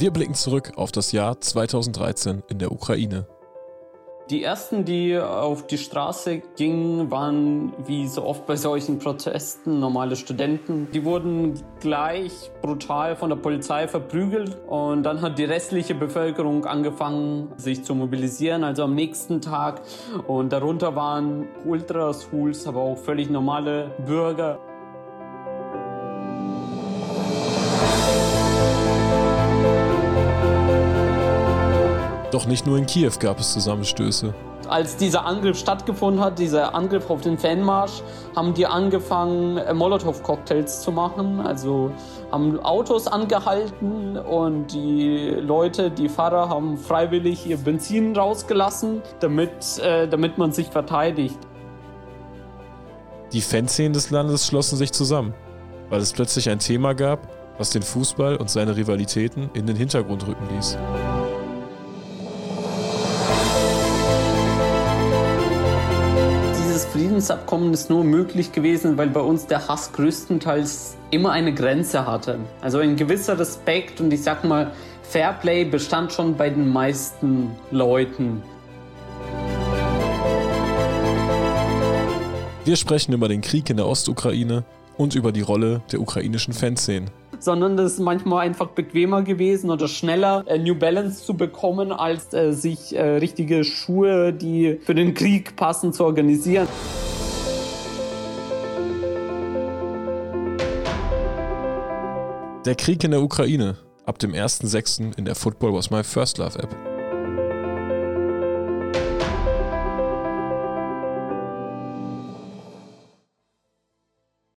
Wir blicken zurück auf das Jahr 2013 in der Ukraine. Die ersten, die auf die Straße gingen, waren wie so oft bei solchen Protesten normale Studenten. Die wurden gleich brutal von der Polizei verprügelt und dann hat die restliche Bevölkerung angefangen, sich zu mobilisieren, also am nächsten Tag. Und darunter waren Ultrashools, aber auch völlig normale Bürger. Doch nicht nur in Kiew gab es Zusammenstöße. Als dieser Angriff stattgefunden hat, dieser Angriff auf den Fanmarsch, haben die angefangen, äh, Molotow-Cocktails zu machen. Also haben Autos angehalten und die Leute, die Fahrer, haben freiwillig ihr Benzin rausgelassen, damit, äh, damit man sich verteidigt. Die Fanszenen des Landes schlossen sich zusammen, weil es plötzlich ein Thema gab, was den Fußball und seine Rivalitäten in den Hintergrund rücken ließ. Friedensabkommen ist nur möglich gewesen, weil bei uns der Hass größtenteils immer eine Grenze hatte. Also ein gewisser Respekt und ich sag mal, Fairplay bestand schon bei den meisten Leuten. Wir sprechen über den Krieg in der Ostukraine und über die Rolle der ukrainischen Fanszenen sondern es ist manchmal einfach bequemer gewesen oder schneller äh, New Balance zu bekommen, als äh, sich äh, richtige Schuhe, die für den Krieg passen, zu organisieren. Der Krieg in der Ukraine. Ab dem 1.6. in der Football Was My First Love App.